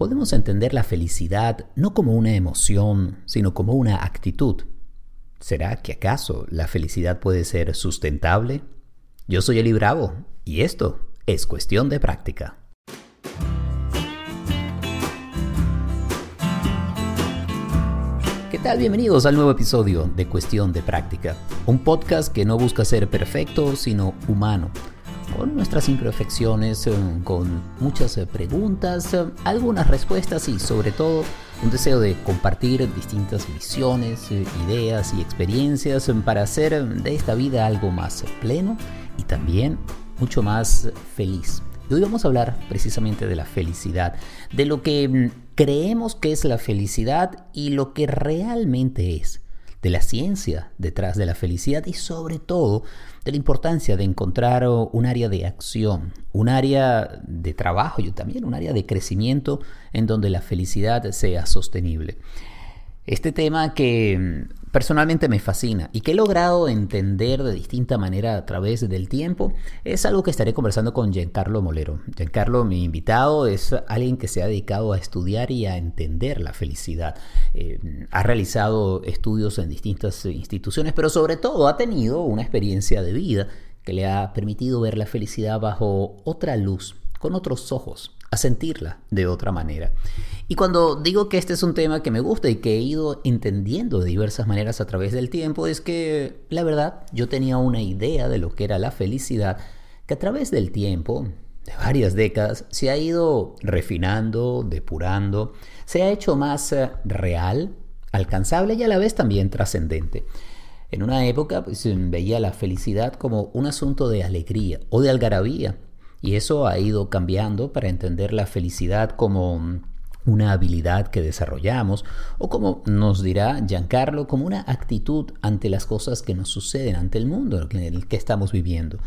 podemos entender la felicidad no como una emoción, sino como una actitud. ¿Será que acaso la felicidad puede ser sustentable? Yo soy Eli Bravo y esto es cuestión de práctica. ¿Qué tal? Bienvenidos al nuevo episodio de Cuestión de Práctica, un podcast que no busca ser perfecto, sino humano con nuestras imperfecciones, eh, con muchas eh, preguntas, eh, algunas respuestas y sobre todo un deseo de compartir distintas visiones, ideas y experiencias para hacer de esta vida algo más pleno y también mucho más feliz. Y hoy vamos a hablar precisamente de la felicidad, de lo que mm, creemos que es la felicidad y lo que realmente es de la ciencia detrás de la felicidad y sobre todo la importancia de encontrar un área de acción, un área de trabajo y también un área de crecimiento en donde la felicidad sea sostenible. Este tema que personalmente me fascina y que he logrado entender de distinta manera a través del tiempo, es algo que estaré conversando con Giancarlo Molero. Giancarlo, mi invitado, es alguien que se ha dedicado a estudiar y a entender la felicidad. Eh, ha realizado estudios en distintas instituciones, pero sobre todo ha tenido una experiencia de vida que le ha permitido ver la felicidad bajo otra luz, con otros ojos a sentirla de otra manera. Y cuando digo que este es un tema que me gusta y que he ido entendiendo de diversas maneras a través del tiempo, es que la verdad yo tenía una idea de lo que era la felicidad que a través del tiempo, de varias décadas, se ha ido refinando, depurando, se ha hecho más eh, real, alcanzable y a la vez también trascendente. En una época pues, veía la felicidad como un asunto de alegría o de algarabía, y eso ha ido cambiando para entender la felicidad como una habilidad que desarrollamos o como nos dirá Giancarlo, como una actitud ante las cosas que nos suceden, ante el mundo en el que estamos viviendo.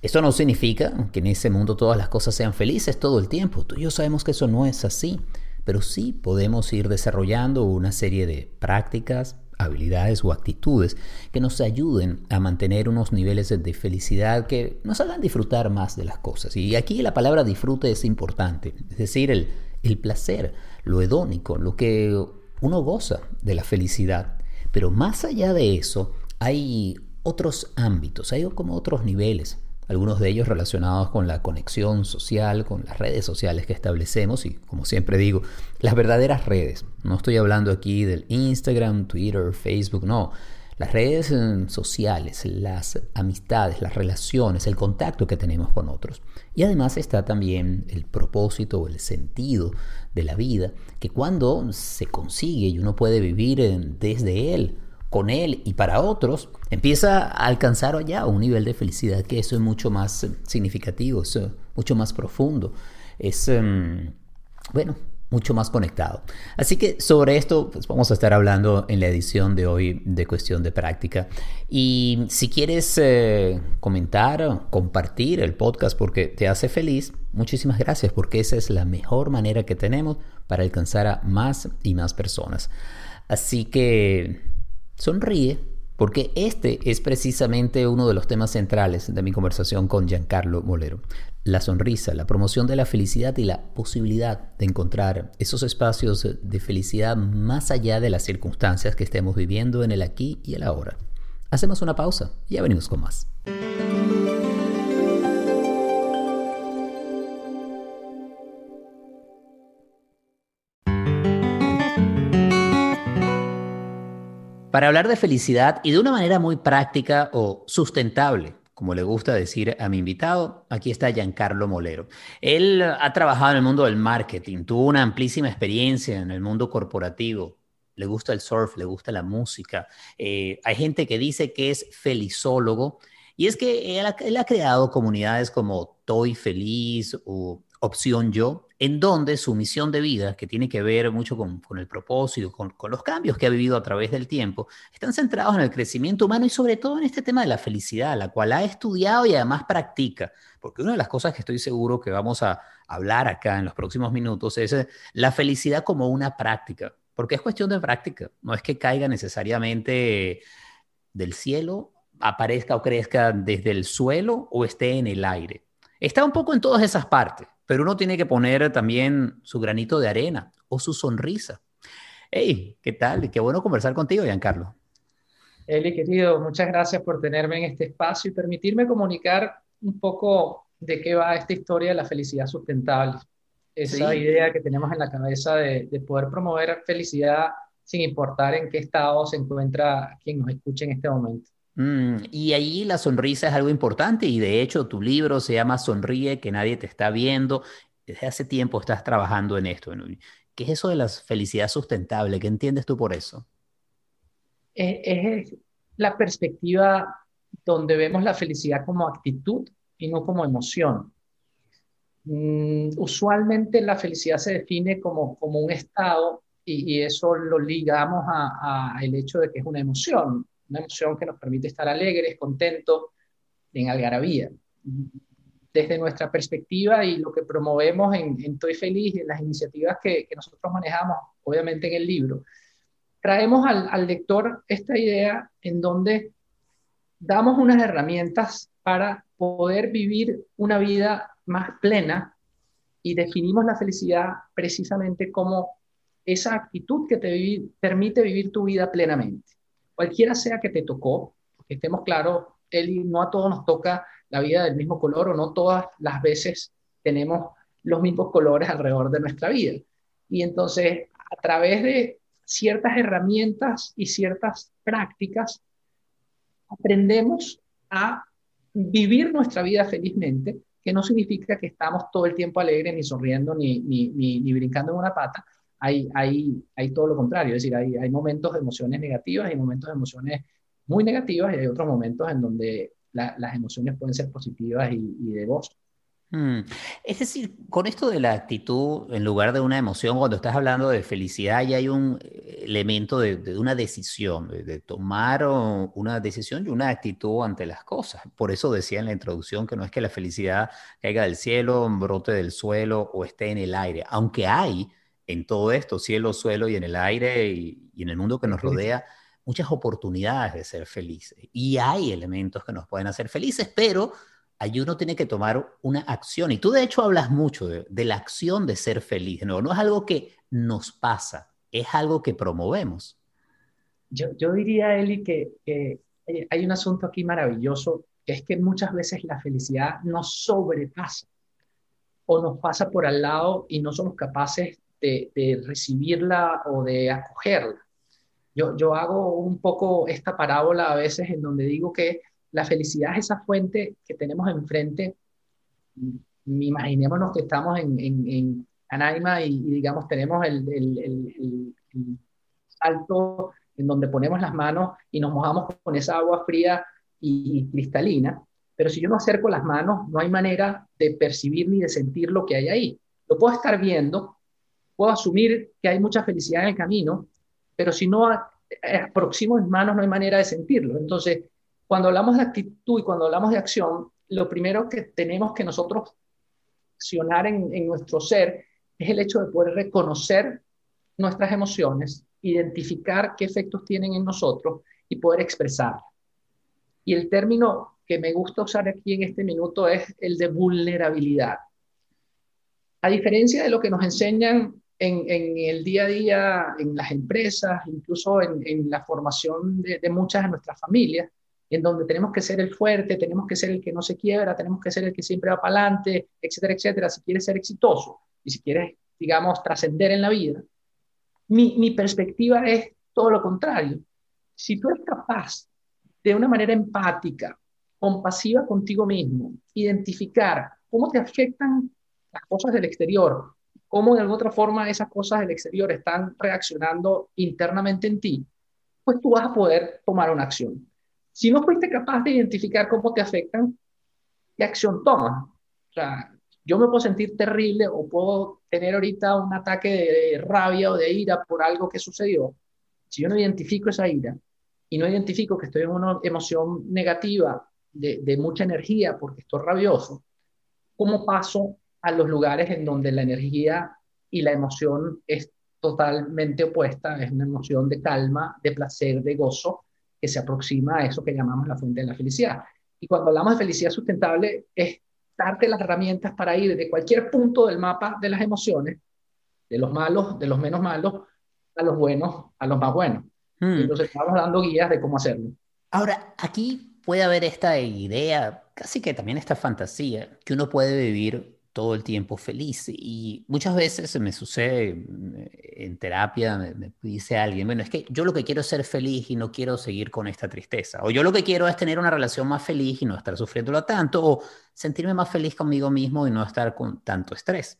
Esto no significa que en ese mundo todas las cosas sean felices todo el tiempo. Tú y yo sabemos que eso no es así, pero sí podemos ir desarrollando una serie de prácticas, habilidades o actitudes que nos ayuden a mantener unos niveles de felicidad que nos hagan disfrutar más de las cosas. Y aquí la palabra disfrute es importante, es decir, el, el placer, lo hedónico, lo que uno goza de la felicidad. Pero más allá de eso, hay otros ámbitos, hay como otros niveles algunos de ellos relacionados con la conexión social, con las redes sociales que establecemos y, como siempre digo, las verdaderas redes. No estoy hablando aquí del Instagram, Twitter, Facebook, no. Las redes eh, sociales, las amistades, las relaciones, el contacto que tenemos con otros. Y además está también el propósito o el sentido de la vida, que cuando se consigue y uno puede vivir eh, desde él, con él y para otros, empieza a alcanzar allá un nivel de felicidad que eso es mucho más eh, significativo, es mucho más profundo, es, em, bueno, mucho más conectado. Así que sobre esto pues vamos a estar hablando en la edición de hoy de cuestión de práctica. Y si quieres eh, comentar, compartir el podcast porque te hace feliz, muchísimas gracias porque esa es la mejor manera que tenemos para alcanzar a más y más personas. Así que sonríe, porque este es precisamente uno de los temas centrales de mi conversación con Giancarlo Molero. La sonrisa, la promoción de la felicidad y la posibilidad de encontrar esos espacios de felicidad más allá de las circunstancias que estemos viviendo en el aquí y el ahora. Hacemos una pausa y ya venimos con más. Para hablar de felicidad y de una manera muy práctica o sustentable, como le gusta decir a mi invitado, aquí está Giancarlo Molero. Él ha trabajado en el mundo del marketing, tuvo una amplísima experiencia en el mundo corporativo, le gusta el surf, le gusta la música. Eh, hay gente que dice que es felizólogo y es que él ha, él ha creado comunidades como Toy Feliz o Opción Yo, en donde su misión de vida, que tiene que ver mucho con, el propósito, con, los cambios que ha vivido a través del tiempo, están centrados en el crecimiento humano y sobre todo en este tema de la felicidad, la cual ha estudiado y además practica. Porque una de las cosas que estoy seguro que vamos a hablar acá en los próximos minutos es eh, la felicidad como una práctica, porque es cuestión de práctica, no es que caiga necesariamente del cielo, aparezca o crezca desde el suelo o esté en el aire. Está un poco en todas esas partes pero uno tiene que poner también su granito de arena o su sonrisa. Hey, ¿qué tal? Qué bueno conversar contigo, Giancarlo. Eli, querido, muchas gracias por tenerme en este espacio y permitirme comunicar un poco de qué va esta historia de la felicidad sustentable. Esa idea que tenemos en la cabeza de, de, poder promover felicidad sin importar en qué estado se encuentra quien nos escuche en este momento. Mm, y ahí la sonrisa es algo importante y de hecho tu libro se llama Sonríe, que nadie te está viendo. Desde hace tiempo estás trabajando en esto. ¿Qué es eso de la felicidad sustentable? ¿Qué entiendes tú por eso? Es, la perspectiva donde vemos la felicidad como actitud y no como emoción. Mm, usualmente la felicidad se define como, como un estado y, eso lo ligamos al hecho de que es una emoción una emoción que nos permite estar alegres, contentos, en algarabía. Desde nuestra perspectiva y lo que promovemos en, en Toy Feliz y en las iniciativas que, que, nosotros manejamos, obviamente en el libro, traemos al, al lector esta idea en donde damos unas herramientas para poder vivir una vida más plena y definimos la felicidad precisamente como esa actitud que te permite vivir tu vida plenamente cualquiera sea que te tocó, que estemos claros, Eli, no a todos nos toca la vida del mismo color o no todas las veces tenemos los mismos colores alrededor de nuestra vida. Y entonces, a través de ciertas herramientas y ciertas prácticas, aprendemos a vivir nuestra vida felizmente, que no significa que estamos todo el tiempo alegres, ni sonriendo, ni, ni, ni brincando en una pata, hay, hay, hay todo lo contrario, es decir, hay, hay momentos de emociones negativas y momentos de emociones muy negativas y hay otros momentos en donde las emociones pueden ser positivas y, de gozo. Mm. Es decir, con esto de la actitud en lugar de una emoción, cuando estás hablando de felicidad, ya hay un elemento de, de una decisión, de, de, tomar una decisión y una actitud ante las cosas. Por eso decía en la introducción que no es que la felicidad caiga del cielo, brote del suelo o esté en el aire, aunque hay en todo esto, cielo, suelo y en el aire y, en el mundo que nos rodea, muchas oportunidades de ser felices. Y hay elementos que nos pueden hacer felices, pero ahí uno tiene que tomar una acción. Y tú de hecho hablas mucho de, la acción de ser feliz. No, no es algo que nos pasa, es algo que promovemos. Yo, yo diría, Eli, que, que hay un asunto aquí maravilloso, que es que muchas veces la felicidad nos sobrepasa o nos pasa por al lado y no somos capaces de, recibirla o de acogerla. Yo, yo hago un poco esta parábola a veces en donde digo que la felicidad es esa fuente que tenemos enfrente. Imaginémonos que estamos en, en, en Anaima y, digamos tenemos el, el, el, el, salto en donde ponemos las manos y nos mojamos con esa agua fría y, y cristalina. Pero si yo no acerco las manos, no hay manera de percibir ni de sentir lo que hay ahí. Lo puedo estar viendo, puedo asumir que hay mucha felicidad en el camino, pero si no aproximo mis manos no hay manera de sentirlo. Entonces, cuando hablamos de actitud y cuando hablamos de acción, lo primero que tenemos que nosotros accionar en, en nuestro ser es el hecho de poder reconocer nuestras emociones, identificar qué efectos tienen en nosotros y poder expresarlas. Y el término que me gusta usar aquí en este minuto es el de vulnerabilidad. A diferencia de lo que nos enseñan en, el día a día, en las empresas, incluso en, la formación de, muchas de nuestras familias, en donde tenemos que ser el fuerte, tenemos que ser el que no se quiebra, tenemos que ser el que siempre va para adelante, etcétera, etcétera, si quieres ser exitoso y si quieres, digamos, trascender en la vida. Mi, mi perspectiva es todo lo contrario. Si tú eres capaz de una manera empática, compasiva contigo mismo, identificar cómo te afectan las cosas del exterior, cómo de alguna otra forma esas cosas del exterior están reaccionando internamente en ti, pues tú vas a poder tomar una acción. Si no fuiste capaz de identificar cómo te afectan, ¿qué acción tomas? O sea, yo me puedo sentir terrible o puedo tener ahorita un ataque de rabia o de ira por algo que sucedió. Si yo no identifico esa ira y no identifico que estoy en una emoción negativa de, de mucha energía porque estoy rabioso, ¿cómo paso a los lugares en donde la energía y la emoción es totalmente opuesta, es una emoción de calma, de placer, de gozo, que se aproxima a eso que llamamos la fuente de la felicidad. Y cuando hablamos de felicidad sustentable, es darte las herramientas para ir de cualquier punto del mapa de las emociones, de los malos, de los menos malos, a los buenos, a los más buenos. Hmm. Entonces estamos dando guías de cómo hacerlo. Ahora, aquí puede haber esta idea, casi que también esta fantasía, que uno puede vivir todo el tiempo feliz. Y muchas veces me sucede mm, en terapia, me, dice alguien, bueno, es que yo lo que quiero es ser feliz y no quiero seguir con esta tristeza. O yo lo que quiero es tener una relación más feliz y no estar sufriéndolo tanto. O sentirme más feliz conmigo mismo y no estar con tanto estrés.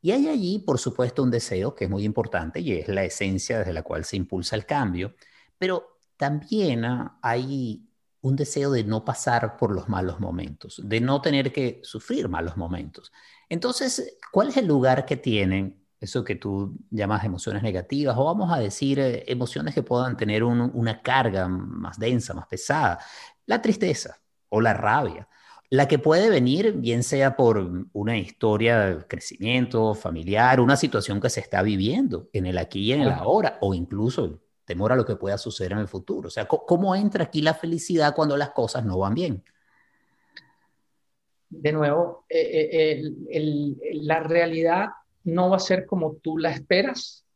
Y hay allí, por supuesto, un deseo que es muy importante y es la esencia desde la cual se impulsa el cambio. Pero también ah, hay un deseo de no pasar por los malos momentos, de no tener que sufrir malos momentos. Entonces, ¿cuál es el lugar que tienen eso que tú llamas emociones negativas o vamos a decir eh, emociones que puedan tener una carga más densa, más pesada? La tristeza o la rabia, la que puede venir bien sea por una historia de crecimiento familiar, una situación que se está viviendo en el aquí y en el ahora o incluso temor a lo que pueda suceder en el futuro. O sea, ¿cómo entra aquí la felicidad cuando las cosas no van bien? De nuevo, eh, eh, la realidad no va a ser como tú la esperas,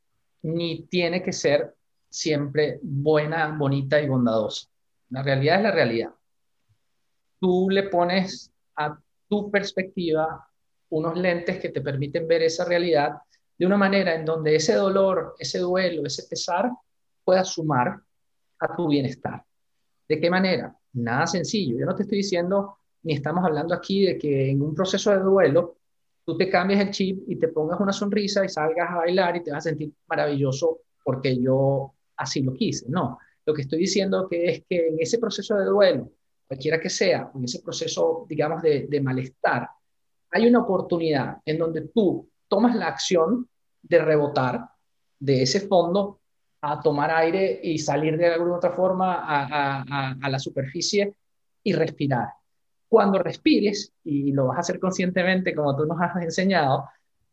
ni tiene que ser siempre buena, bonita y bondadosa. La realidad es la realidad. Tú le pones a tu perspectiva unos lentes que te permiten ver esa realidad de una manera en donde ese dolor, ese duelo, ese pesar pueda sumar a tu bienestar. ¿De qué manera? Nada sencillo. Yo no te estoy diciendo, ni estamos hablando aquí de que en un proceso de duelo tú te cambies el chip y te pongas una sonrisa y salgas a bailar y te vas a sentir maravilloso porque yo así lo quise. No, lo que estoy diciendo que es que en ese proceso de duelo, cualquiera que sea, en ese proceso, digamos, de, de malestar, hay una oportunidad en donde tú tomas la acción de rebotar de ese fondo a tomar aire y salir de alguna otra forma a, la superficie y respirar. Cuando respires, y lo vas a hacer conscientemente como tú nos has enseñado,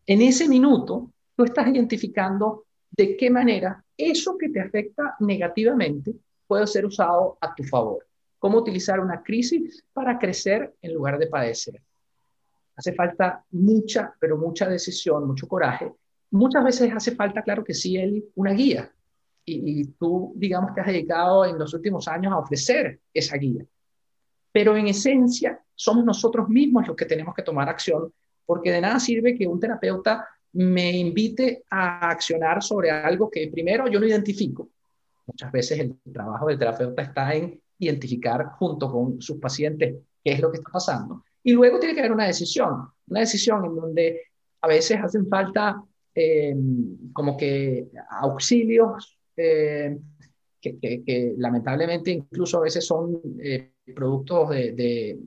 en ese minuto tú estás identificando de qué manera eso que te afecta negativamente puede ser usado a tu favor. Cómo utilizar una crisis para crecer en lugar de padecer. Hace falta mucha, pero mucha decisión, mucho coraje. Muchas veces hace falta, claro que sí, Eli, una guía, y, tú, digamos, te has dedicado en los últimos años a ofrecer esa guía. Pero en esencia, somos nosotros mismos los que tenemos que tomar acción, porque de nada sirve que un terapeuta me invite a accionar sobre algo que primero yo no identifico. Muchas veces el trabajo del terapeuta está en identificar junto con sus pacientes qué es lo que está pasando. Y luego tiene que haber una decisión, una decisión en donde a veces hacen falta eh, como que auxilios eh, que, lamentablemente incluso a veces son eh, productos de,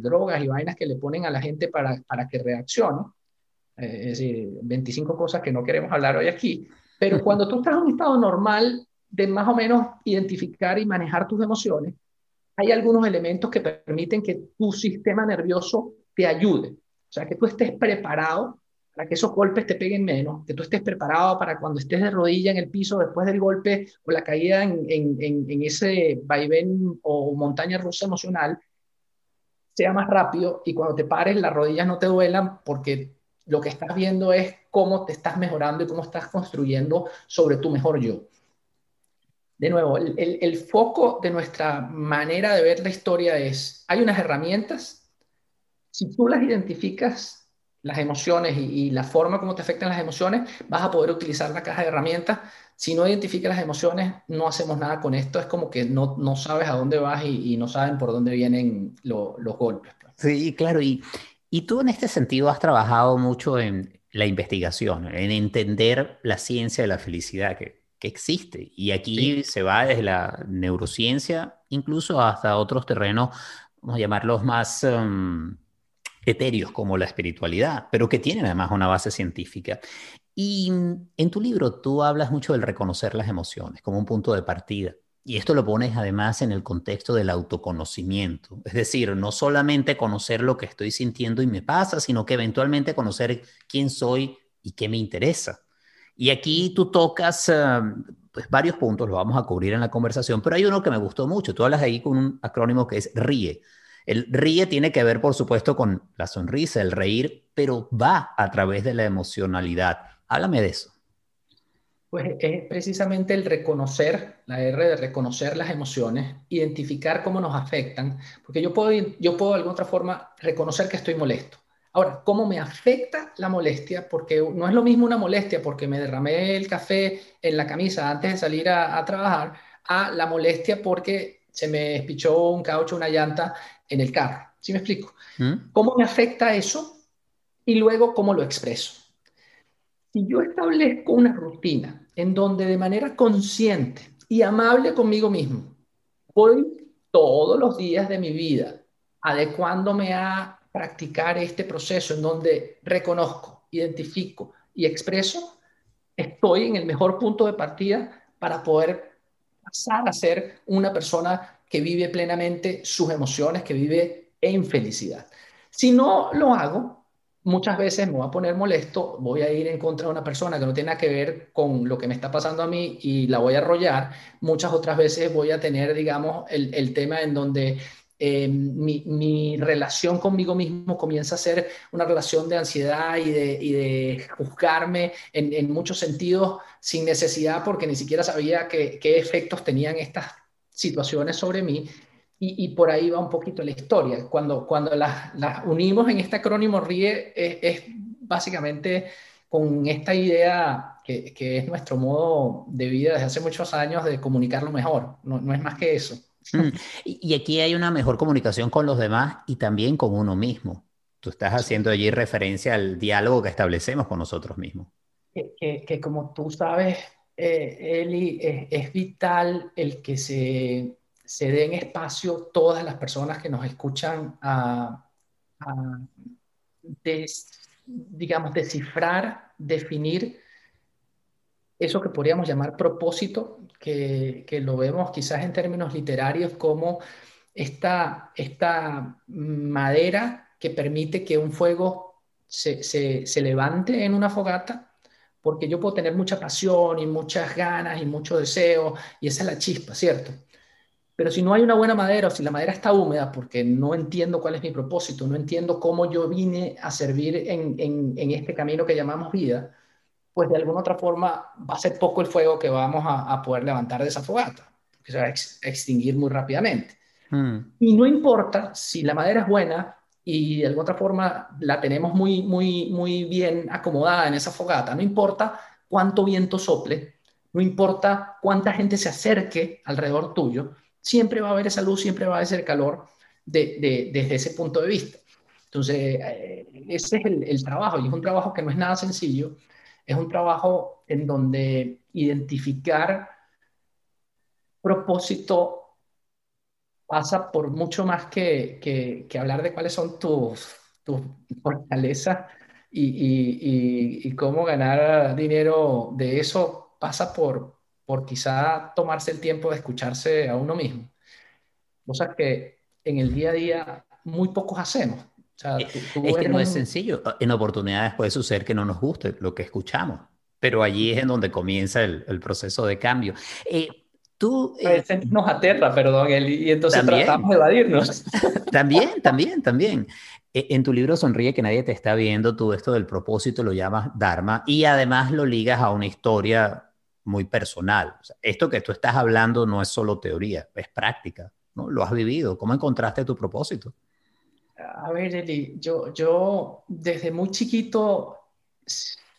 drogas y vainas que le ponen a la gente para, para que reaccione. Eh, es decir, 25 cosas que no queremos hablar hoy aquí. Pero cuando tú estás en un estado normal de más o menos identificar y manejar tus emociones, hay algunos elementos que permiten que tu sistema nervioso te ayude. O sea, que tú estés preparado para que esos golpes te peguen menos, que tú estés preparado para cuando estés de rodilla en el piso después del golpe o la caída en, en, ese vaivén o montaña rusa emocional, sea más rápido y cuando te pares las rodillas no te duelan porque lo que estás viendo es cómo te estás mejorando y cómo estás construyendo sobre tu mejor yo. De nuevo, el, el foco de nuestra manera de ver la historia es, hay unas herramientas, si tú las identificas las emociones y, la forma como te afectan las emociones, vas a poder utilizar la caja de herramientas. Si no identificas las emociones, no hacemos nada con esto. Es como que no, no sabes a dónde vas y, no saben por dónde vienen los golpes. Pues. Sí, claro. Y, y tú en este sentido has trabajado mucho en la investigación, en entender la ciencia de la felicidad que, que existe. Y aquí se va desde la neurociencia incluso hasta otros terrenos, vamos a llamarlos más... Um, etéreos como la espiritualidad, pero que tienen además una base científica. Y en tu libro tú hablas mucho del reconocer las emociones como un punto de partida. Y esto lo pones además en el contexto del autoconocimiento. Es decir, no solamente conocer lo que estoy sintiendo y me pasa, sino que eventualmente conocer quién soy y qué me interesa. Y aquí tú tocas eh, pues, varios puntos, lo vamos a cubrir en la conversación, pero hay uno que me gustó mucho. Tú hablas ahí con un acrónimo que es RIE, El ríe tiene que ver, por supuesto, con la sonrisa, el reír, pero va a través de la emocionalidad. Háblame de eso. Pues es precisamente el reconocer, la R de reconocer las emociones, identificar cómo nos afectan, porque yo puedo, yo puedo de alguna otra forma reconocer que estoy molesto. Ahora, ¿cómo me afecta la molestia? Porque no es lo mismo una molestia porque me derramé el café en la camisa antes de salir a, trabajar, a la molestia porque se me espichó un caucho, una llanta en el carro. ¿Sí me explico? ¿Mm? ¿Cómo me afecta eso? Y luego, ¿cómo lo expreso? Si yo establezco una rutina en donde de manera consciente y amable conmigo mismo voy todos los días de mi vida adecuándome a practicar este proceso en donde reconozco, identifico y expreso, estoy en el mejor punto de partida para poder pasar a ser una persona que vive plenamente sus emociones, que vive en felicidad. Si no lo hago, muchas veces me voy a poner molesto, voy a ir en contra de una persona que no tiene nada que ver con lo que me está pasando a mí y la voy a arrollar. Muchas otras veces voy a tener, digamos, el, tema en donde eh, mi, relación conmigo mismo comienza a ser una relación de ansiedad y de, juzgarme en, muchos sentidos sin necesidad porque ni siquiera sabía qué efectos tenían estas situaciones sobre mí y, por ahí va un poquito la historia. Cuando, cuando las, unimos en este acrónimo RIE, es, básicamente con esta idea que, que, es nuestro modo de vida desde hace muchos años de comunicarlo mejor. No, no es más que eso. Mm. Y, aquí hay una mejor comunicación con los demás y también con uno mismo. Tú estás haciendo allí referencia al diálogo que establecemos con nosotros mismos. Que, que, como tú sabes, eh, Eli, es vital el que se se den espacio todas las personas que nos escuchan a, digamos, descifrar, definir eso que podríamos llamar propósito, que, lo vemos quizás en términos literarios como esta, esta madera que permite que un fuego se, se levante en una fogata, porque yo puedo tener mucha pasión y muchas ganas y mucho deseo, y esa es la chispa, ¿cierto? Pero si no hay una buena madera o si la madera está húmeda, porque no entiendo cuál es mi propósito, no entiendo cómo yo vine a servir en, en, este camino que llamamos vida, pues de alguna otra forma va a ser poco el fuego que vamos a, a poder levantar de esa fogata, que se va a extinguir muy rápidamente. Hmm. Y no importa si la madera es buena y de alguna otra forma la tenemos muy, muy, muy bien acomodada en esa fogata, no importa cuánto viento sople, no importa cuánta gente se acerque alrededor tuyo, siempre va a haber esa luz, siempre va a haber ese calor de, desde ese punto de vista. Entonces, eh, ese es el, trabajo y es un trabajo que no es nada sencillo, es un trabajo en donde identificar propósito pasa por mucho más que, que, hablar de cuáles son tus, tus fortalezas y, y, y, cómo ganar dinero de eso, pasa por, por quizá tomarse el tiempo de escucharse a uno mismo. Cosas que en el día a día muy pocos hacemos. es que no es sencillo. En oportunidades puede suceder que no nos guste lo que escuchamos, pero allí es en donde comienza el, el proceso de cambio. Eh, tú... Eh, nos aterra, perdón, y entonces tratamos de evadirnos. también, también, también. E, en tu libro Sonríe que nadie te está viendo, tú esto del propósito lo llamas Dharma y además lo ligas a una historia muy personal. esto que tú estás hablando no es solo teoría, es práctica, ¿no? Lo has vivido. ¿Cómo encontraste tu propósito? A ver, Eli, yo, yo desde muy chiquito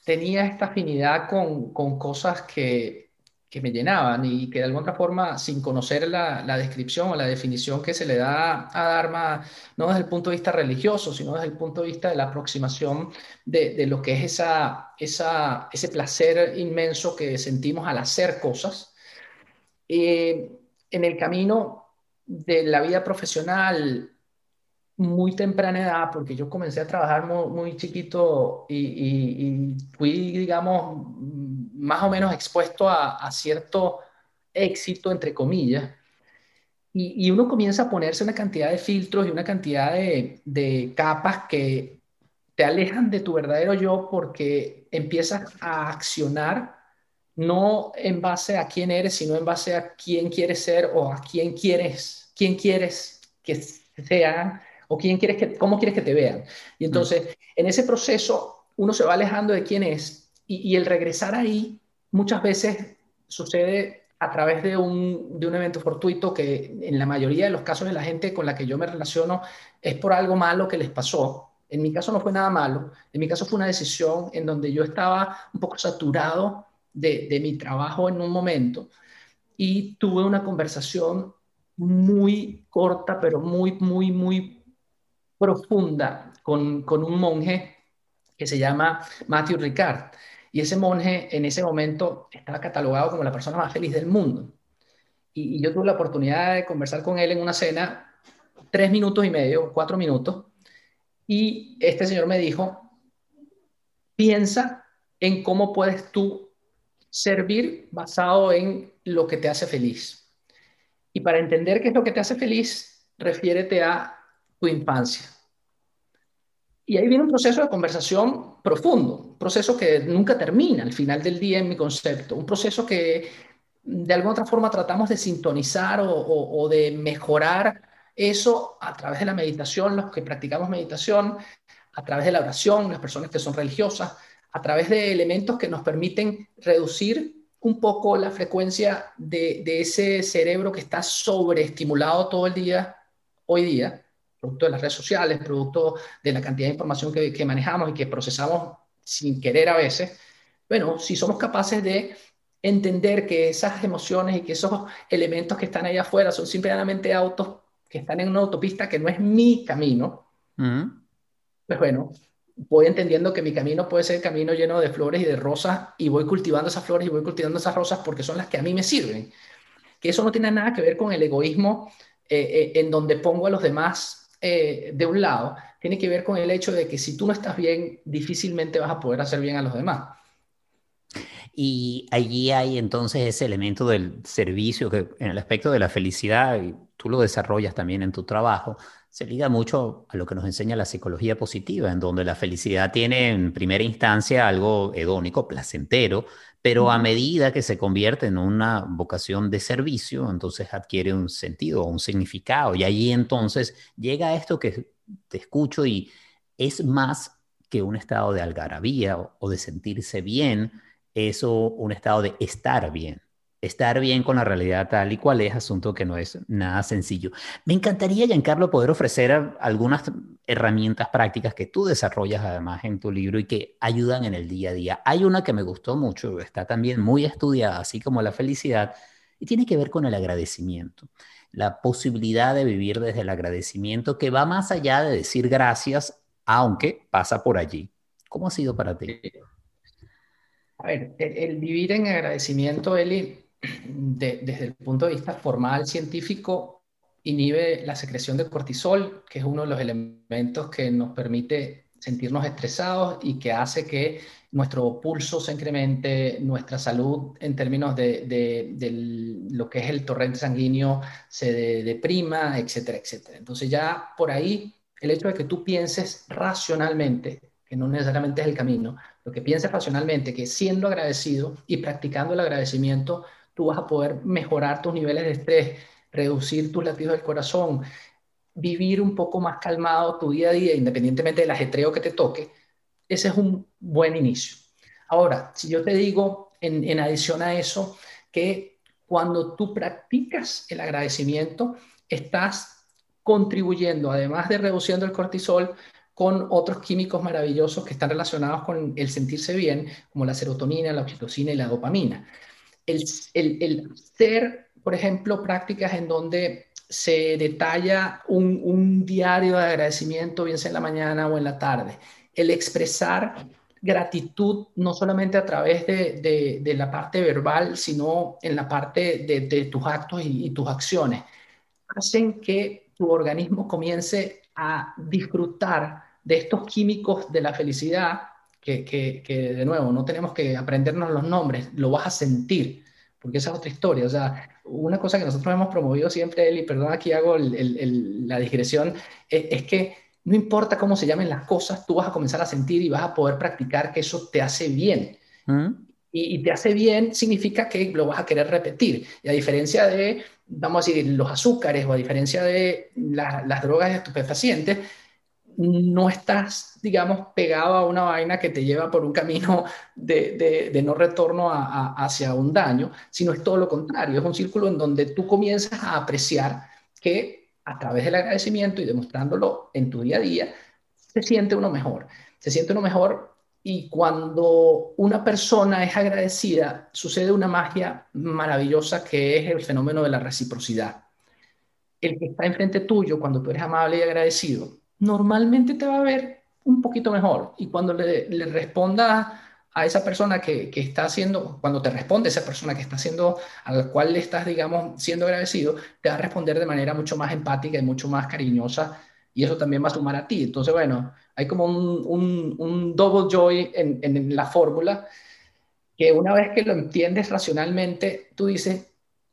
tenía esta afinidad con, con cosas que, que me llenaban y que de alguna forma, sin conocer la, la, descripción o la definición que se le da a Dharma, no desde el punto de vista religioso, sino desde el punto de vista de la aproximación de, de lo que es esa, esa, ese placer inmenso que sentimos al hacer cosas. Eh, en el camino de la vida profesional, muy temprana edad, porque yo comencé a trabajar muy, chiquito y, y, fui, digamos, más o menos expuesto a, cierto éxito, entre comillas. Y, uno comienza a ponerse una cantidad de filtros y una cantidad de, de capas que te alejan de tu verdadero yo porque empiezas a accionar no en base a quién eres, sino en base a quién quieres ser o a quién quieres, quién quieres que sean o quién quieres que, cómo quieres que te vean. Y entonces, en ese proceso, uno se va alejando de quién es y, el regresar ahí muchas veces sucede a través de un, de un, evento fortuito que en la mayoría de los casos de la gente con la que yo me relaciono es por algo malo que les pasó. En mi caso no fue nada malo, en mi caso fue una decisión en donde yo estaba un poco saturado de, de mi trabajo en un momento y tuve una conversación muy corta, pero muy, muy, muy profunda con, con un monje que se llama Matthew Ricard. Y ese monje en ese momento estaba catalogado como la persona más feliz del mundo. Y, yo tuve la oportunidad de conversar con él en una cena, tres minutos y medio, cuatro minutos, y este señor me dijo, piensa en cómo puedes tú servir basado en lo que te hace feliz. Y para entender qué es lo que te hace feliz, refiérete a tu infancia. Y ahí viene un proceso de conversación profundo, un proceso que nunca termina al final del día en mi concepto, un proceso que de alguna otra forma tratamos de sintonizar o, de mejorar eso a través de la meditación, los que practicamos meditación, a través de la oración, las personas que son religiosas, a través de elementos que nos permiten reducir un poco la frecuencia de, ese cerebro que está sobreestimulado todo el día hoy día producto de las redes sociales, producto de la cantidad de información que, manejamos y que procesamos sin querer a veces, bueno, si somos capaces de entender que esas emociones y que esos elementos que están ahí afuera son simplemente autos que están en una autopista que no es mi camino, pues bueno, voy entendiendo que mi camino puede ser camino lleno de flores y de rosas y voy cultivando esas flores y voy cultivando esas rosas porque son las que a mí me sirven. Que eso no tiene nada que ver con el egoísmo eh, eh, en donde pongo a los demás eh, de un lado, tiene que ver con el hecho de que si tú no estás bien, difícilmente vas a poder hacer bien a los demás. Y allí hay entonces ese elemento del servicio que en el aspecto de la felicidad, tú lo desarrollas también en tu trabajo, se liga mucho a lo que nos enseña la psicología positiva, en donde la felicidad tiene en primera instancia algo hedónico, placentero, pero a medida que se convierte en una vocación de servicio, entonces adquiere un sentido, un significado. Y allí entonces llega esto que te escucho y es más que un estado de algarabía o de sentirse bien, es un estado de estar bien estar bien con la realidad tal y cual es, asunto que no es nada sencillo. Me encantaría, Giancarlo, poder ofrecer algunas herramientas prácticas que tú desarrollas además en tu libro y que ayudan en el día a día. Hay una que me gustó mucho, está también muy estudiada, así como la felicidad, y tiene que ver con el agradecimiento. La posibilidad de vivir desde el agradecimiento que va más allá de decir gracias, aunque pasa por allí. ¿Cómo ha sido para ti? A ver, el, el vivir en agradecimiento, Eli, desde el punto de vista formal científico, inhibe la secreción de cortisol, que es uno de los elementos que nos permite sentirnos estresados y que hace que nuestro pulso se incremente, nuestra salud en términos de, lo que es el torrente sanguíneo se deprima, etcétera, etcétera. Entonces ya por ahí el hecho de que tú pienses racionalmente, que no necesariamente es el camino, lo que pienses racionalmente, que siendo agradecido y practicando el agradecimiento, tú vas a poder mejorar tus niveles de estrés, reducir tus latidos del corazón, vivir un poco más calmado tu día a día, independientemente del ajetreo que te toque, ese es un buen inicio. Ahora, si yo te digo, en, adición a eso, que cuando tú practicas el agradecimiento, estás contribuyendo, además de reduciendo el cortisol, con otros químicos maravillosos que están relacionados con el sentirse bien, como la serotonina, la oxitocina y la dopamina el, el, ser, por ejemplo, prácticas en donde se detalla un, un, diario de agradecimiento, bien sea en la mañana o en la tarde. El expresar gratitud no solamente a través de, de, la parte verbal, sino en la parte de, de tus actos y, tus acciones, hacen que tu organismo comience a disfrutar de estos químicos de la felicidad que, de nuevo, no tenemos que aprendernos los nombres, lo vas a sentir, porque esa es otra historia. O sea, una cosa que nosotros hemos promovido siempre, Eli, perdón, aquí hago la digresión, es, que no importa cómo se llamen las cosas, tú vas a comenzar a sentir y vas a poder practicar que eso te hace bien. ¿Mm? Y, te hace bien significa que lo vas a querer repetir. Y a diferencia de vamos a decir, los azúcares o a diferencia de las drogas estupefacientes, no estás, digamos, pegado a una vaina que te lleva por un camino de, no retorno hacia un daño, sino es todo lo contrario, es un círculo en donde tú comienzas a apreciar que a través del agradecimiento y demostrándolo en tu día a día, se siente uno mejor, se siente uno mejor y cuando una persona es agradecida, sucede una magia maravillosa que es el fenómeno de la reciprocidad. El que está enfrente tuyo, cuando tú eres amable y agradecido, normalmente te va a ver un poquito mejor. Y cuando le, le respondas a esa persona que, que, está haciendo, cuando te responde esa persona que está haciendo, a la cual le estás, digamos, siendo agradecido, te va a responder de manera mucho más empática y mucho más cariñosa. Y eso también va a sumar a ti. Entonces, bueno, hay como un, un, un double joy en, en la fórmula que una vez que lo entiendes racionalmente, tú dices,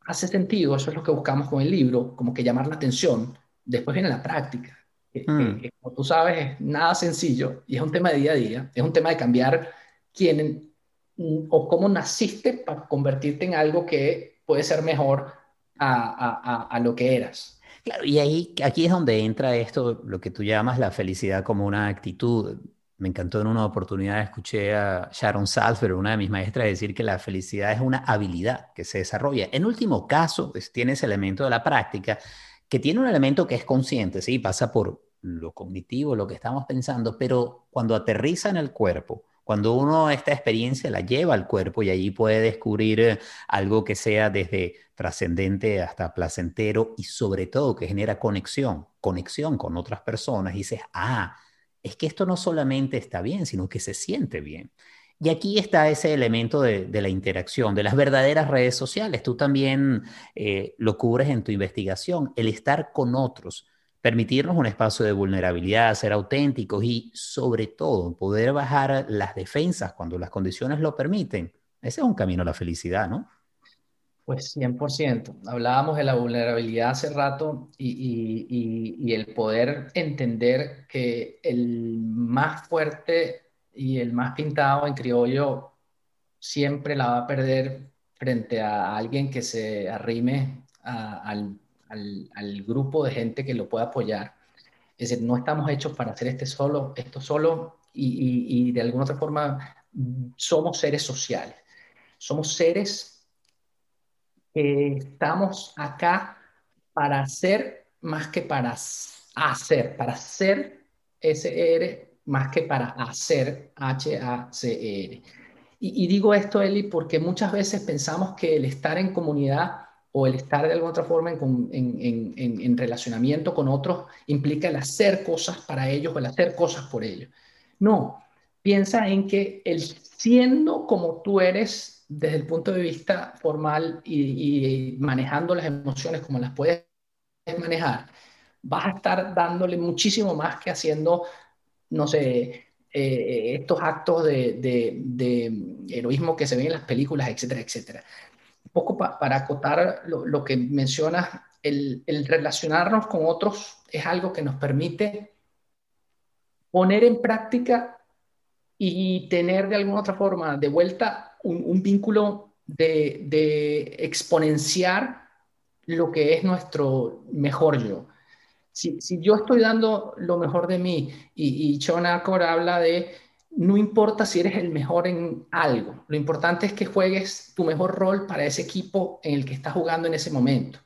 hace sentido, eso es lo que buscamos con el libro, como que llamar la atención. Después viene la práctica Mm. como tú sabes, es nada sencillo y es un tema de día a día, es un tema de cambiar quién mm, o cómo naciste para convertirte en algo que puede ser mejor a, a, a, lo que eras. Claro, y ahí, aquí es donde entra esto, lo que tú llamas la felicidad como una actitud. Me encantó en una oportunidad, escuché a Sharon Salzberg, una de mis maestras, decir que la felicidad es una habilidad que se desarrolla. En último caso, pues, tiene ese elemento de la práctica, que tiene un elemento que es consciente, ¿sí? Pasa por lo cognitivo, lo que estamos pensando, pero cuando aterriza en el cuerpo, cuando uno esta experiencia la lleva al cuerpo y allí puede descubrir eh, algo que sea desde trascendente hasta placentero y sobre todo que genera conexión, conexión con otras personas, y dices, ah, es que esto no solamente está bien, sino que se siente bien. Y aquí está ese elemento de, la interacción, de las verdaderas redes sociales. Tú también eh, lo cubres en tu investigación, el estar con otros, permitirnos un espacio de vulnerabilidad, ser auténticos y sobre todo poder bajar las defensas cuando las condiciones lo permiten. Ese es un camino a la felicidad, ¿no? Pues 100%. Hablábamos de la vulnerabilidad hace rato y, y el poder entender que el más fuerte y el más pintado en criollo siempre la va a perder frente a alguien que se arrime al, grupo de gente que lo pueda apoyar. Es decir, no estamos hechos para hacer este solo, esto solo y, y de alguna otra forma somos seres sociales. Somos seres que estamos acá para hacer más que para hacer, para ser ese más que para hacer H-A-C-E-R. Y, digo esto, Eli, porque muchas veces pensamos que el estar en comunidad o el estar de alguna otra forma en, en, relacionamiento con otros implica el hacer cosas para ellos o el hacer cosas por ellos. No, piensa en que el siendo como tú eres desde el punto de vista formal y, y manejando las emociones como las puedes manejar, vas a estar dándole muchísimo más que haciendo no sé, eh, estos actos de, heroísmo que se ven en las películas, etcétera, etcétera. Un poco para acotar lo, que mencionas, el, relacionarnos con otros es algo que nos permite poner en práctica y tener de alguna otra forma de vuelta un, vínculo de, de exponenciar lo que es nuestro mejor yo si, yo estoy dando lo mejor de mí y, y Sean habla de no importa si eres el mejor en algo, lo importante es que juegues tu mejor rol para ese equipo en el que estás jugando en ese momento.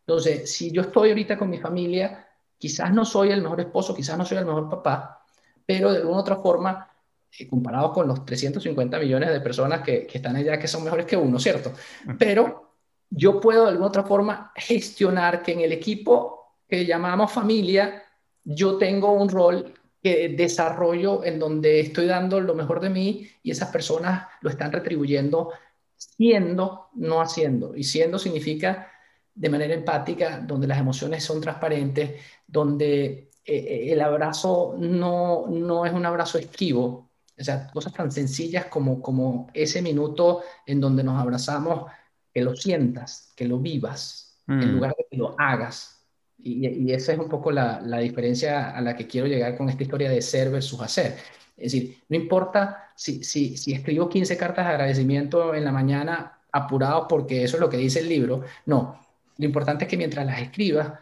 Entonces, si yo estoy ahorita con mi familia, quizás no soy el mejor esposo, quizás no soy el mejor papá, pero de alguna otra forma, eh, comparado con los 350 millones de personas que, que están allá, que son mejores que uno, ¿cierto? Pero yo puedo de alguna otra forma gestionar que en el equipo que llamamos familia, yo tengo un rol que desarrollo en donde estoy dando lo mejor de mí y esas personas lo están retribuyendo siendo, no haciendo. Y siendo significa de manera empática, donde las emociones son transparentes, donde eh, eh, el abrazo no, no es un abrazo esquivo, o sea, cosas tan sencillas como, como ese minuto en donde nos abrazamos, que lo sientas, que lo vivas, en mm. lugar de que lo hagas. Y, esa es un poco la, diferencia a la que quiero llegar con esta historia de ser versus hacer. Es decir, no importa si, si, si escribo 15 cartas de agradecimiento en la mañana apurado porque eso es lo que dice el libro, no. Lo importante es que mientras las escribas,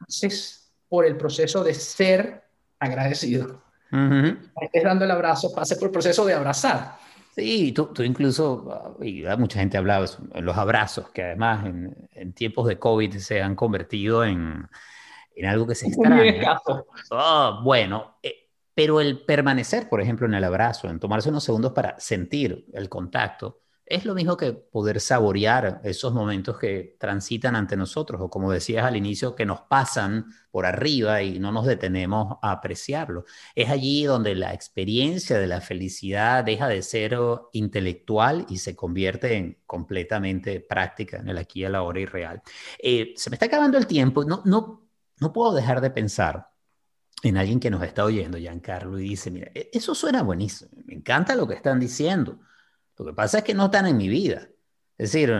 haces por el proceso de ser agradecido. Estés dando el abrazo, pases por el proceso de abrazar. Sí, tú, tú incluso, y mucha gente hablaba los abrazos, que además en, en, tiempos de COVID se han convertido en, en algo que se extraña. Oh, bueno, eh, pero el permanecer, por ejemplo, en el abrazo, en tomarse unos segundos para sentir el contacto, es lo mismo que poder saborear esos momentos que transitan ante nosotros, o como decías al inicio, que nos pasan por arriba y no nos detenemos a apreciarlo. Es allí donde la experiencia de la felicidad deja de ser intelectual y se convierte en completamente práctica en el aquí, a la hora y real. Eh, se me está acabando el tiempo, no, no, no puedo dejar de pensar en alguien que nos está oyendo, Giancarlo, y dice, mira, e-, eso suena buenísimo, me encanta lo que están diciendo lo que pasa es que no están en mi vida. Es decir,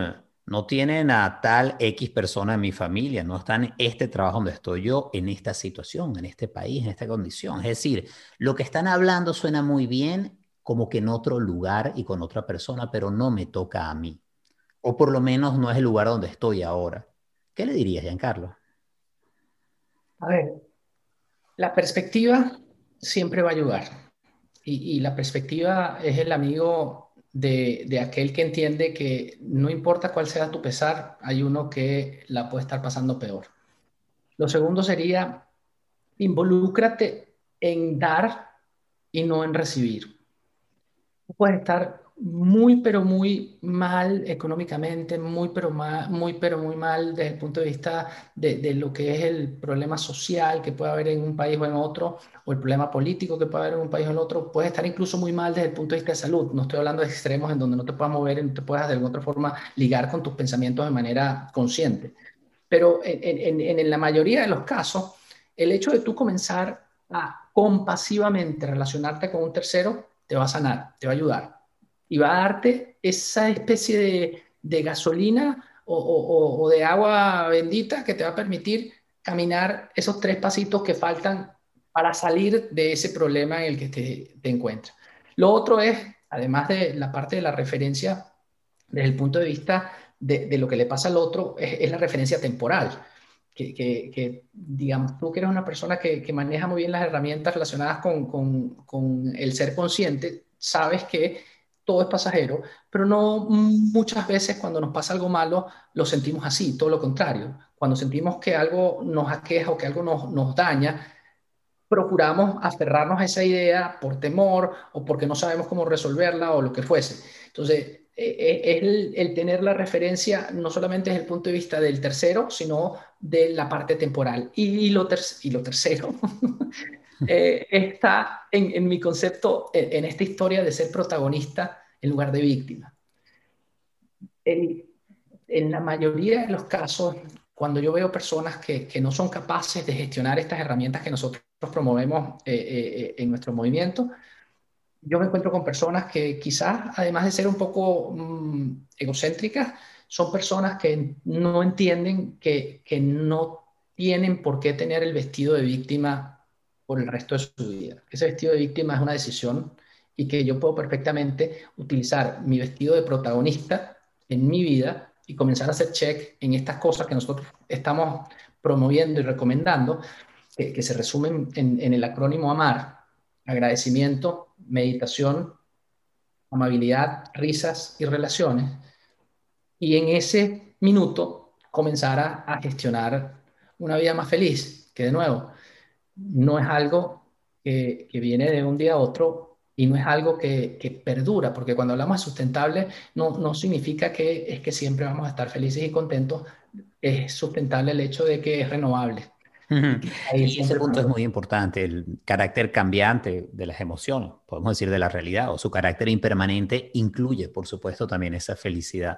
no tienen a tal X persona en mi familia, no están en este trabajo donde estoy yo, en esta situación, en este país, en esta condición. Es decir, lo que están hablando suena muy bien como que en otro lugar y con otra persona, pero no me toca a mí. O por lo menos no es el lugar donde estoy ahora. ¿Qué le dirías, Giancarlo? A ver, la perspectiva siempre va a ayudar. Y, la perspectiva es el amigo de, aquel que entiende que no importa cuál sea tu pesar, hay uno que la puede estar pasando peor. Lo segundo sería, involúcrate en dar y no en recibir. Puedes estar muy, pero muy mal económicamente, muy, pero, muy, pero muy mal desde el punto de vista de, lo que es el problema social que puede haber en un país o en otro, o el problema político que puede haber en un país o en otro, puede estar incluso muy mal desde el punto de vista de salud. No estoy hablando de extremos en donde no te puedas mover y no te puedas de alguna otra forma ligar con tus pensamientos de manera consciente. Pero en, en la mayoría de los casos, el hecho de tú comenzar a compasivamente relacionarte con un tercero te va a sanar, te va a ayudar y va a darte esa especie de, gasolina o, de agua bendita que te va a permitir caminar esos tres pasitos que faltan para salir de ese problema en el que te, encuentras. Lo otro es, además de la parte de la referencia, desde el punto de vista de, lo que le pasa al otro, es, la referencia temporal. Que, digamos, tú que eres una persona que, maneja muy bien las herramientas relacionadas con, con el ser consciente, sabes que todo es pasajero, pero no muchas veces cuando nos pasa algo malo lo sentimos así, todo lo contrario. Cuando sentimos que algo nos aqueja o que algo nos, daña, procuramos aferrarnos a esa idea por temor o porque no sabemos cómo resolverla o lo que fuese. Entonces, e, e, el, tener la referencia no solamente desde el punto de vista del tercero, sino de la parte temporal. Y, lo, tercero Eh, está en, mi concepto, en, esta historia de ser protagonista en lugar de víctima. En, la mayoría de los casos, cuando yo veo personas que, no son capaces de gestionar estas herramientas que nosotros promovemos eh, eh, en nuestro movimiento, yo me encuentro con personas que quizás, además de ser un poco mm, egocéntricas, son personas que no entienden que, que no tienen por qué tener el vestido de víctima por el resto de su vida. Ese vestido de víctima es una decisión y que yo puedo perfectamente utilizar mi vestido de protagonista en mi vida y comenzar a hacer check en estas cosas que nosotros estamos promoviendo y recomendando, que, se resumen en, en el acrónimo AMAR, agradecimiento, meditación, amabilidad, risas y relaciones. Y en ese minuto comenzar a, a gestionar una vida más feliz, que de nuevo, no es algo que, viene de un día a otro y no es algo que, perdura, porque cuando hablamos de sustentable no, no significa que es que siempre vamos a estar felices y contentos, es sustentable el hecho de que es renovable. Y ese punto es muy importante, el carácter cambiante de las emociones, podemos decir de la realidad, o su carácter impermanente incluye, por supuesto, también esa felicidad,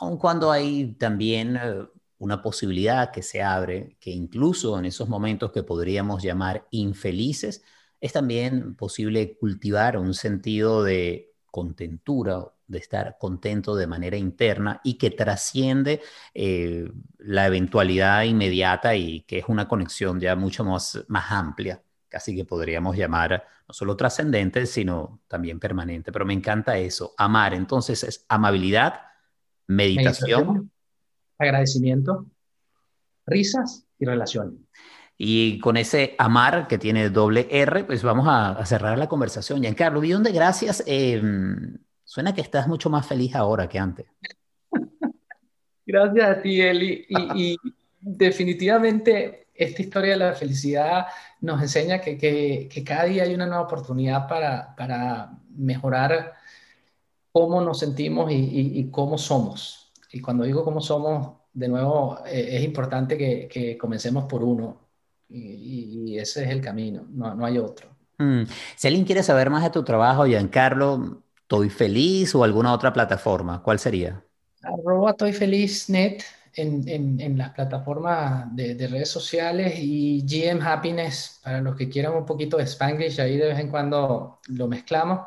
aun cuando hay también eh, una posibilidad que se abre, que incluso en esos momentos que podríamos llamar infelices, es también posible cultivar un sentido de contentura, de estar contento de manera interna y que trasciende eh, la eventualidad inmediata y que es una conexión ya mucho más, más amplia, casi que podríamos llamar no solo trascendente, sino también permanente. Pero me encanta eso, amar. Entonces es amabilidad, meditación agradecimiento. risas y relaciones. Y con ese amar que tiene doble R, pues vamos a, cerrar la conversación. Giancarlo, Billón de Gracias, em, suena que estás mucho más feliz ahora que antes. Gracias a ti, Eli. Y, definitivamente esta historia de la felicidad nos enseña que, que, cada día hay una nueva oportunidad para, para mejorar cómo nos sentimos y, cómo somos. Y cuando digo cómo somos, de nuevo, eh, es importante que, que comencemos por uno y, ese es el camino, no, no hay otro. Mm. Si alguien quiere saber más de tu trabajo, Giancarlo, ¿Estoy Feliz o alguna otra plataforma? ¿Cuál sería? Arroba Net en, las plataformas de, de, redes sociales y GM Happiness para los que quieran un poquito de Spanglish, ahí de vez en cuando lo mezclamos.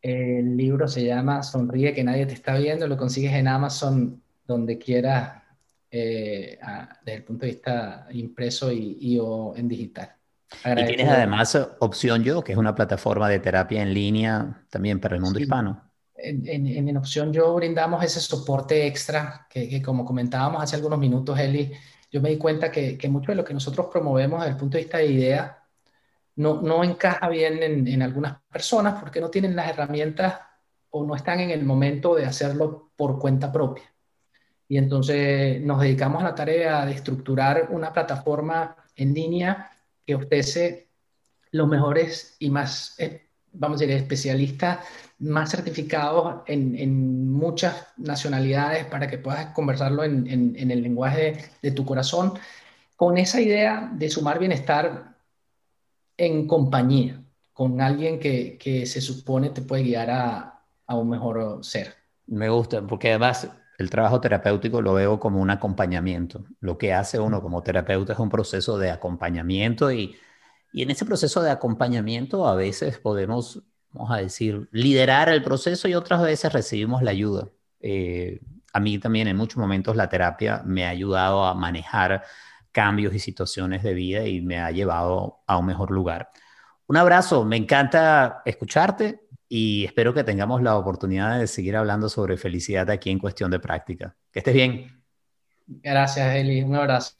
El libro se llama Sonríe que nadie te está viendo, lo consigues en Amazon donde quieras eh, desde el punto de vista impreso y, o en digital. Y tienes además Opción Yo, que es una plataforma de terapia en línea también para el mundo hispano. En, en, en, Opción Yo brindamos ese soporte extra que, como comentábamos hace algunos minutos, Eli, yo me di cuenta que, que, mucho de lo que nosotros promovemos desde el punto de vista de idea no, no encaja bien en, en algunas personas porque no tienen las herramientas o no están en el momento de hacerlo por cuenta propia. Y entonces nos dedicamos a la tarea de estructurar una plataforma en línea que ofrece los mejores y más, eh, vamos a decir, especialistas más certificados en, muchas nacionalidades para que puedas conversarlo en, el lenguaje de, tu corazón, con esa idea de sumar bienestar en compañía, con alguien que, que se supone te puede guiar a, a un mejor ser. Me gusta, porque además el trabajo terapéutico lo veo como un acompañamiento. Lo que hace uno como terapeuta es un proceso de acompañamiento y, en ese proceso de acompañamiento a veces podemos, vamos a decir, liderar el proceso y otras veces recibimos la ayuda. Eh, a mí también en muchos momentos la terapia me ha ayudado a manejar cambios y situaciones de vida y me ha llevado a un mejor lugar. Un abrazo, me encanta escucharte y espero que tengamos la oportunidad de seguir hablando sobre felicidad aquí en cuestión de práctica. Que estés bien. Gracias, Eli. Un abrazo.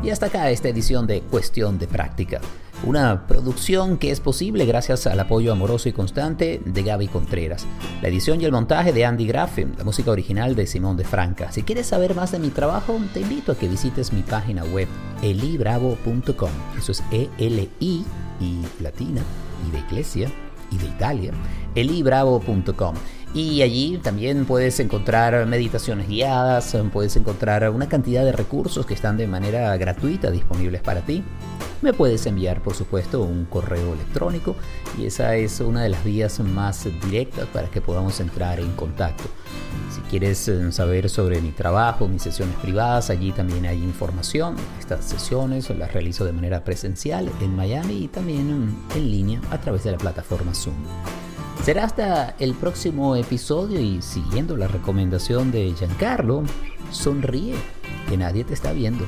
Y hasta acá esta edición de Cuestión de Práctica. Una producción que es posible gracias al apoyo amoroso y constante de Gaby Contreras. La edición y el montaje de Andy Graffen, la música original de Simón de Franca. Si quieres saber más de mi trabajo, te invito a que visites mi página web elibravo.com. Eso es E-L-I y latina y de iglesia y de Italia. elibravo.com. Y allí también puedes encontrar meditaciones guiadas, puedes encontrar una cantidad de recursos que están de manera gratuita disponibles para ti. Me puedes enviar, por supuesto, un correo electrónico y esa es una de las vías más directas para que podamos entrar en contacto. Si quieres eh, saber sobre mi trabajo, mis sesiones privadas, allí también hay información. Estas sesiones las realizo de manera presencial en Miami y también en línea a través de la plataforma Zoom. Será hasta el próximo episodio y siguiendo la recomendación de Giancarlo, sonríe, que nadie te está viendo.